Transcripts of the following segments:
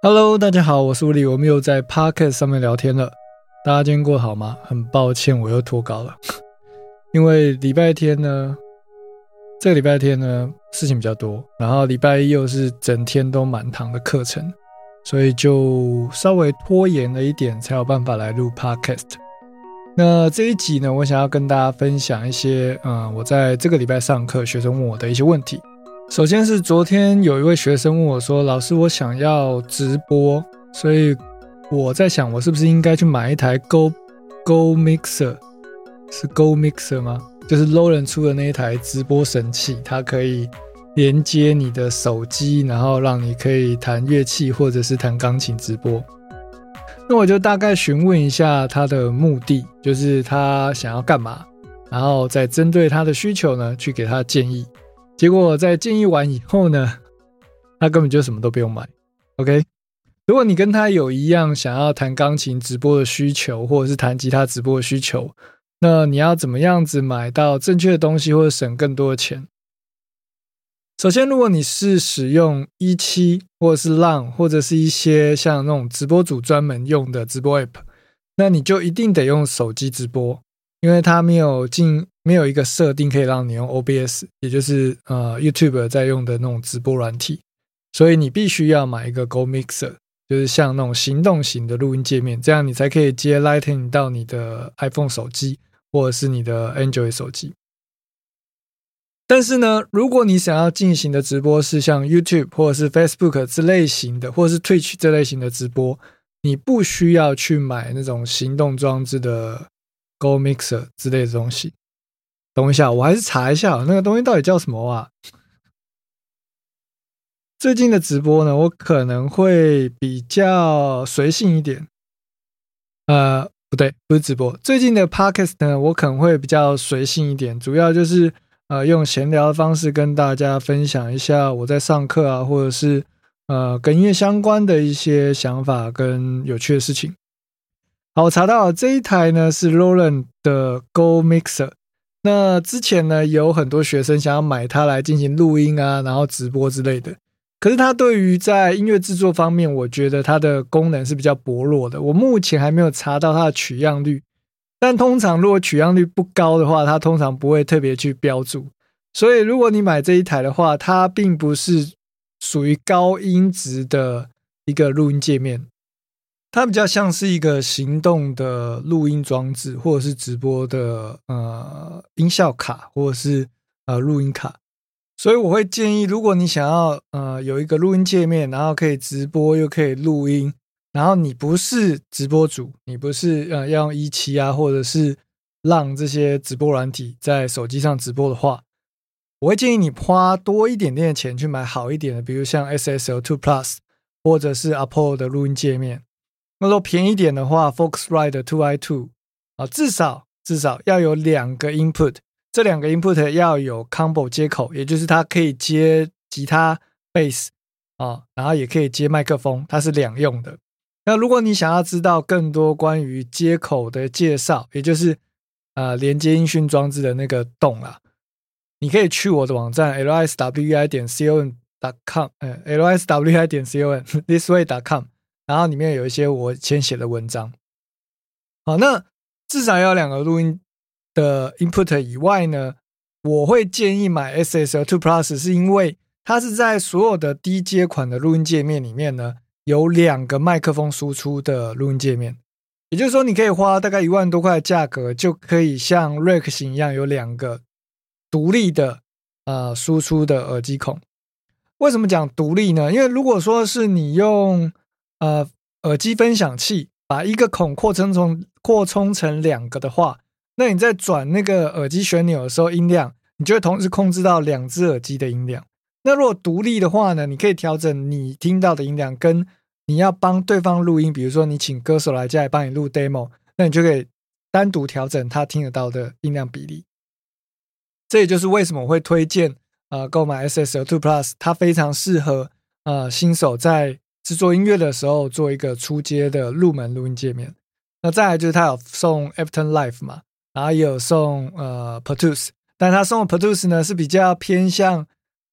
Hello，大家好，我是吴力，我们又在 Pocket 上面聊天了。大家今天过得好吗？很抱歉，我又脱稿了，因为礼拜天呢，这个礼拜天呢事情比较多，然后礼拜一又是整天都满堂的课程，所以就稍微拖延了一点，才有办法来录 Podcast。那这一集呢，我想要跟大家分享一些，嗯，我在这个礼拜上课，学生问我的一些问题。首先是昨天有一位学生问我说：“老师，我想要直播，所以我在想，我是不是应该去买一台 Go Go Mixer？是 Go Mixer 吗？就是 Low 人出的那一台直播神器，它可以连接你的手机，然后让你可以弹乐器或者是弹钢琴直播。那我就大概询问一下他的目的，就是他想要干嘛，然后再针对他的需求呢，去给他建议。”结果在建议完以后呢，他根本就什么都不用买。OK，如果你跟他有一样想要弹钢琴直播的需求，或者是弹吉他直播的需求，那你要怎么样子买到正确的东西，或者省更多的钱？首先，如果你是使用一期或者是浪，或者是一些像那种直播组专门用的直播 App，那你就一定得用手机直播，因为它没有进。没有一个设定可以让你用 OBS，也就是呃 YouTube 在用的那种直播软体，所以你必须要买一个 Go Mixer，就是像那种行动型的录音界面，这样你才可以接 Lightning 到你的 iPhone 手机或者是你的 Android 手机。但是呢，如果你想要进行的直播是像 YouTube 或者是 Facebook 这类型的，或者是 Twitch 这类型的直播，你不需要去买那种行动装置的 Go Mixer 之类的东西。等一下，我还是查一下那个东西到底叫什么啊？最近的直播呢，我可能会比较随性一点。呃，不对，不是直播。最近的 podcast 呢，我可能会比较随性一点，主要就是呃用闲聊的方式跟大家分享一下我在上课啊，或者是呃跟音乐相关的一些想法跟有趣的事情。好，我查到这一台呢是 Roland 的 Go Mixer。那之前呢，有很多学生想要买它来进行录音啊，然后直播之类的。可是它对于在音乐制作方面，我觉得它的功能是比较薄弱的。我目前还没有查到它的取样率，但通常如果取样率不高的话，它通常不会特别去标注。所以如果你买这一台的话，它并不是属于高音质的一个录音界面。它比较像是一个行动的录音装置，或者是直播的呃音效卡，或者是呃录音卡。所以我会建议，如果你想要呃有一个录音界面，然后可以直播又可以录音，然后你不是直播主，你不是呃要用一期啊，或者是让这些直播软体在手机上直播的话，我会建议你花多一点点的钱去买好一点的，比如像 SSL Two Plus 或者是 Apple 的录音界面。那说便宜点的话，Focusrite Two I Two 啊，至少至少要有两个 input，这两个 input 要有 combo 接口，也就是它可以接吉他、bass 啊，然后也可以接麦克风，它是两用的。那如果你想要知道更多关于接口的介绍，也就是呃连接音讯装置的那个洞啊，你可以去我的网站 lswi 点 com com，呃 lswi 点 com thisway com。然后里面有一些我先写的文章，好，那至少要两个录音的 input 以外呢，我会建议买 SSL Two Plus，是因为它是在所有的低阶款的录音界面里面呢，有两个麦克风输出的录音界面，也就是说，你可以花大概一万多块的价格，就可以像 Rack 型一样有两个独立的呃输出的耳机孔。为什么讲独立呢？因为如果说是你用呃，耳机分享器把一个孔扩充成扩充成两个的话，那你在转那个耳机旋钮的时候，音量你就会同时控制到两只耳机的音量。那如果独立的话呢，你可以调整你听到的音量，跟你要帮对方录音，比如说你请歌手来家里帮你录 demo，那你就可以单独调整他听得到的音量比例。这也就是为什么我会推荐呃购买 SSL Two Plus，它非常适合呃新手在。制作音乐的时候做一个初阶的入门录音界面，那再来就是他有送 Ableton Live 嘛，然后也有送呃 Produce，但他送的 Produce 呢是比较偏向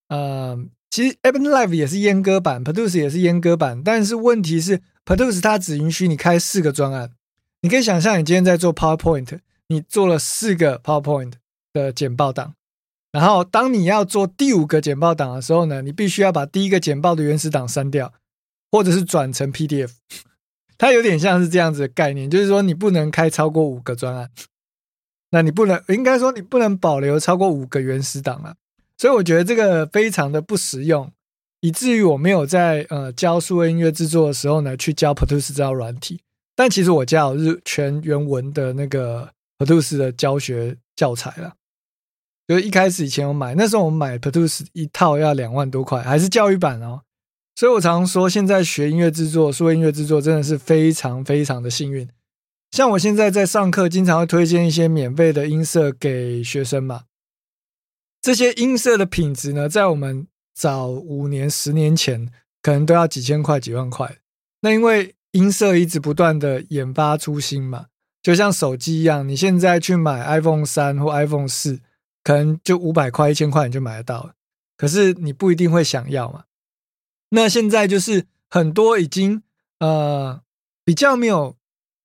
呃其实 Ableton Live 也是阉割版，Produce 也是阉割版，但是问题是 Produce 它只允许你开四个专案。你可以想象，你今天在做 PowerPoint，你做了四个 PowerPoint 的简报档，然后当你要做第五个简报档的时候呢，你必须要把第一个简报的原始档删掉，或者是转成 PDF。它有点像是这样子的概念，就是说你不能开超过五个专案，那你不能应该说你不能保留超过五个原始档啊。所以我觉得这个非常的不实用，以至于我没有在呃教数位音乐制作的时候呢，去教 Produce 这套软体。但其实我家有日全原文的那个 Produce 的教学教材了，就是一开始以前我买，那时候我们买 Produce 一套要两万多块，还是教育版哦。所以我常说，现在学音乐制作、数位音乐制作真的是非常非常的幸运。像我现在在上课，经常会推荐一些免费的音色给学生嘛。这些音色的品质呢，在我们早五年、十年前，可能都要几千块、几万块。那因为音色一直不断的研发出新嘛，就像手机一样，你现在去买 iPhone 三或 iPhone 四，可能就五百块、一千块你就买得到。可是你不一定会想要嘛。那现在就是很多已经呃比较没有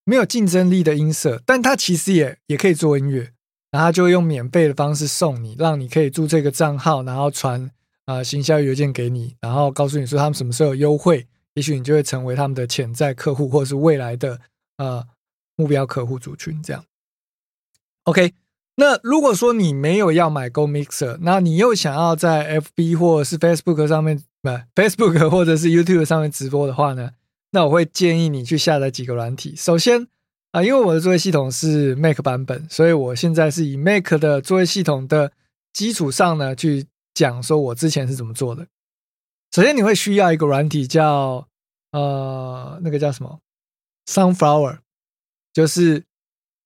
没有竞争力的音色，但它其实也也可以做音乐。然后就用免费的方式送你，让你可以注册一个账号，然后传啊行销邮件给你，然后告诉你说他们什么时候有优惠，也许你就会成为他们的潜在客户，或者是未来的呃目标客户族群。这样，OK。那如果说你没有要买 Go Mixer，那你又想要在 FB 或者是 Facebook 上面不 Facebook 或者是 YouTube 上面直播的话呢，那我会建议你去下载几个软体。首先。啊，因为我的作业系统是 Mac 版本，所以我现在是以 Mac 的作业系统的基础上呢，去讲说我之前是怎么做的。首先，你会需要一个软体叫呃，那个叫什么 Sunflower，就是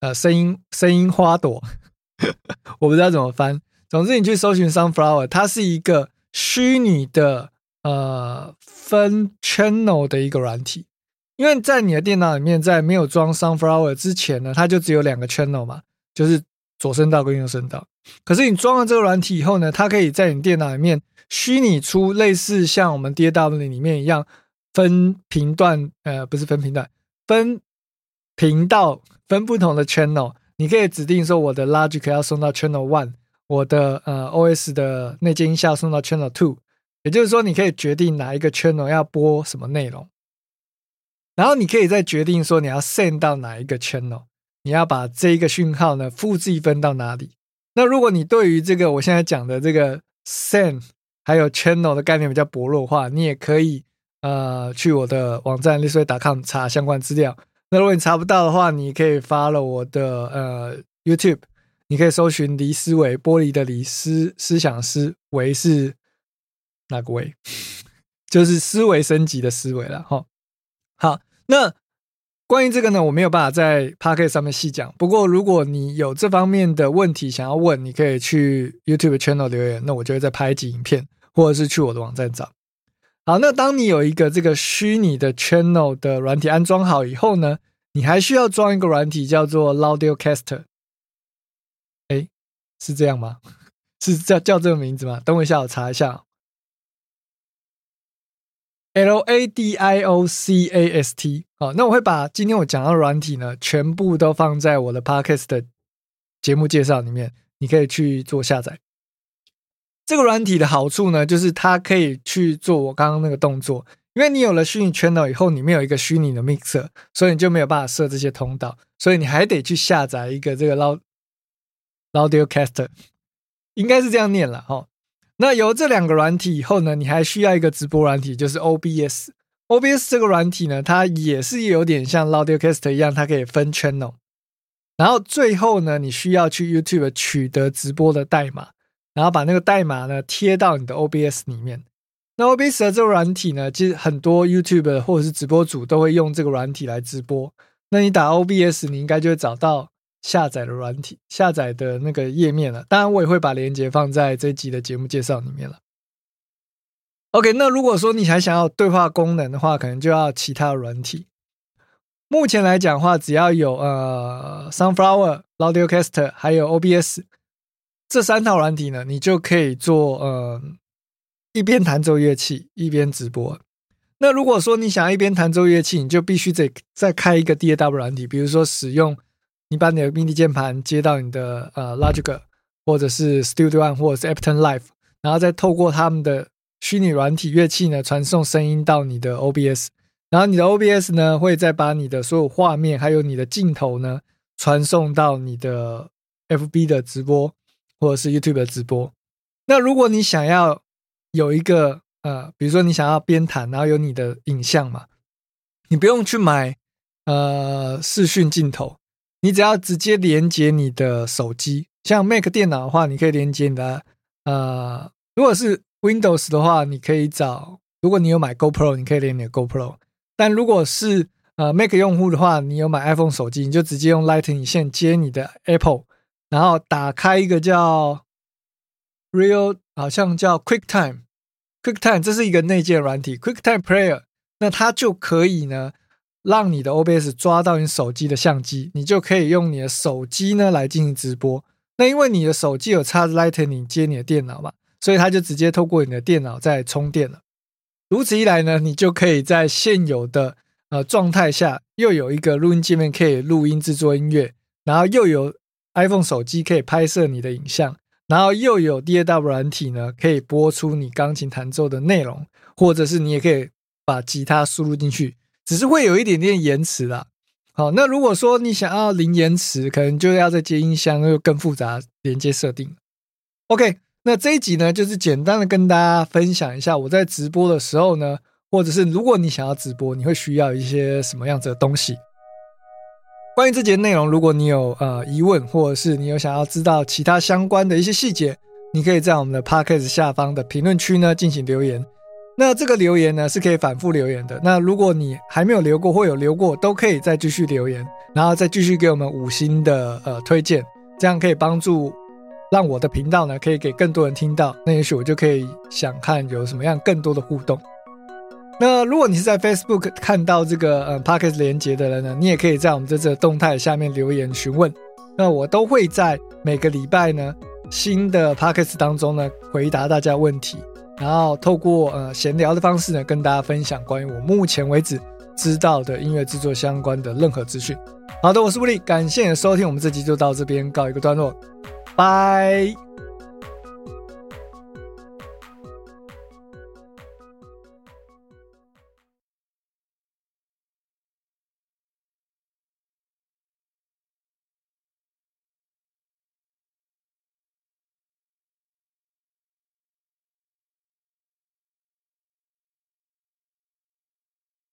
呃声音声音花朵，我不知道怎么翻。总之，你去搜寻 Sunflower，它是一个虚拟的呃分 channel 的一个软体。因为在你的电脑里面，在没有装 Sunflower 之前呢，它就只有两个 channel 嘛，就是左声道跟右声道。可是你装了这个软体以后呢，它可以在你电脑里面虚拟出类似像我们 DAW 里面一样分频段，呃，不是分频段，分频道，分不同的 channel。你可以指定说我的 Logic 要送到 channel one，我的呃 OS 的内接音效送到 channel two，也就是说，你可以决定哪一个 channel 要播什么内容。然后你可以再决定说你要 send 到哪一个 channel，你要把这一个讯号呢复制一份到哪里。那如果你对于这个我现在讲的这个 send 还有 channel 的概念比较薄弱的话，你也可以呃去我的网站 l i s t c o m 查相关资料。那如果你查不到的话，你可以发了我的呃 YouTube，你可以搜寻黎思维，玻璃的黎思思想思维是哪个位？就是思维升级的思维了哈。好，那关于这个呢，我没有办法在 p o c k e t 上面细讲。不过，如果你有这方面的问题想要问，你可以去 YouTube channel 留言，那我就会再拍一集影片，或者是去我的网站找。好，那当你有一个这个虚拟的 channel 的软体安装好以后呢，你还需要装一个软体叫做 Laudio Caster。哎，是这样吗？是叫叫这个名字吗？等我一下，我查一下。L A D I O C A S T，好，那我会把今天我讲到软体呢，全部都放在我的 Podcast 的节目介绍里面，你可以去做下载。这个软体的好处呢，就是它可以去做我刚刚那个动作，因为你有了虚拟 channel 以后，你没有一个虚拟的 mixer，所以你就没有办法设这些通道，所以你还得去下载一个这个 Audiocaster，应该是这样念了哈。那有这两个软体以后呢，你还需要一个直播软体，就是 OBS。OBS 这个软体呢，它也是有点像 Audiocaster 一样，它可以分 channel。然后最后呢，你需要去 YouTube 取得直播的代码，然后把那个代码呢贴到你的 OBS 里面。那 OBS 的这个软体呢，其实很多 YouTube 或者是直播主都会用这个软体来直播。那你打 OBS，你应该就会找到。下载的软体，下载的那个页面了。当然，我也会把链接放在这集的节目介绍里面了。OK，那如果说你还想要对话功能的话，可能就要其他软体。目前来讲的话，只要有呃 Sunflower、Audiocaster 还有 OBS 这三套软体呢，你就可以做呃一边弹奏乐器一边直播。那如果说你想要一边弹奏乐器，你就必须得再开一个 DAW 软体，比如说使用你把你的 MIDI 键盘接到你的呃 Logic 或者是 Studio One 或者是 Ableton Live，然后再透过他们的虚拟软体乐器呢传送声音到你的 OBS，然后你的 OBS 呢会再把你的所有画面还有你的镜头呢传送到你的 FB 的直播或者是 YouTube 的直播。那如果你想要有一个呃，比如说你想要边弹，然后有你的影像嘛，你不用去买呃视讯镜头，你只要直接连接你的手机。像 Mac 电脑的话，你可以连接你的呃，如果是 Windows 的话，你可以找，如果你有买 GoPro，你可以连你的 GoPro。但如果是呃 Mac 用户的话，你有买 iPhone 手机，你就直接用 Lightning 线接你的 Apple，然后打开一个叫 Real，好像叫 QuickTime。QuickTime 这是一个内建软体，QuickTime Player，那它就可以呢，让你的 OBS 抓到你手机的相机，你就可以用你的手机呢来进行直播。那因为你的手机有插 Lightning 接你的电脑嘛，所以它就直接透过你的电脑在充电了。如此一来呢，你就可以在现有的呃状态下，又有一个录音界面可以录音制作音乐，然后又有 iPhone 手机可以拍摄你的影像。然后又有 DAW 软体呢，可以播出你钢琴弹奏的内容，或者是你也可以把吉他输入进去，只是会有一点点延迟啦。好，那如果说你想要零延迟，可能就要再接音箱，又更复杂连接设定。OK，那这一集呢，就是简单的跟大家分享一下我在直播的时候呢，或者是如果你想要直播，你会需要一些什么样子的东西。关于这节内容，如果你有呃疑问，或者是你有想要知道其他相关的一些细节，你可以在我们的 podcast 下方的评论区呢进行留言。那这个留言呢是可以反复留言的。那如果你还没有留过或有留过，都可以再继续留言，然后再继续给我们五星的呃推荐，这样可以帮助让我的频道呢可以给更多人听到。那也许我就可以想看有什么样更多的互动。那如果你是在 Facebook 看到这个呃 Podcast 连接的人呢，你也可以在我们这次动态下面留言询问，那我都会在每个礼拜呢新的 Podcast 当中呢回答大家问题，然后透过呃闲聊的方式呢跟大家分享关于我目前为止知道的音乐制作相关的任何资讯。好的，我是布利，感谢收听，我们这集就到这边告一个段落，拜。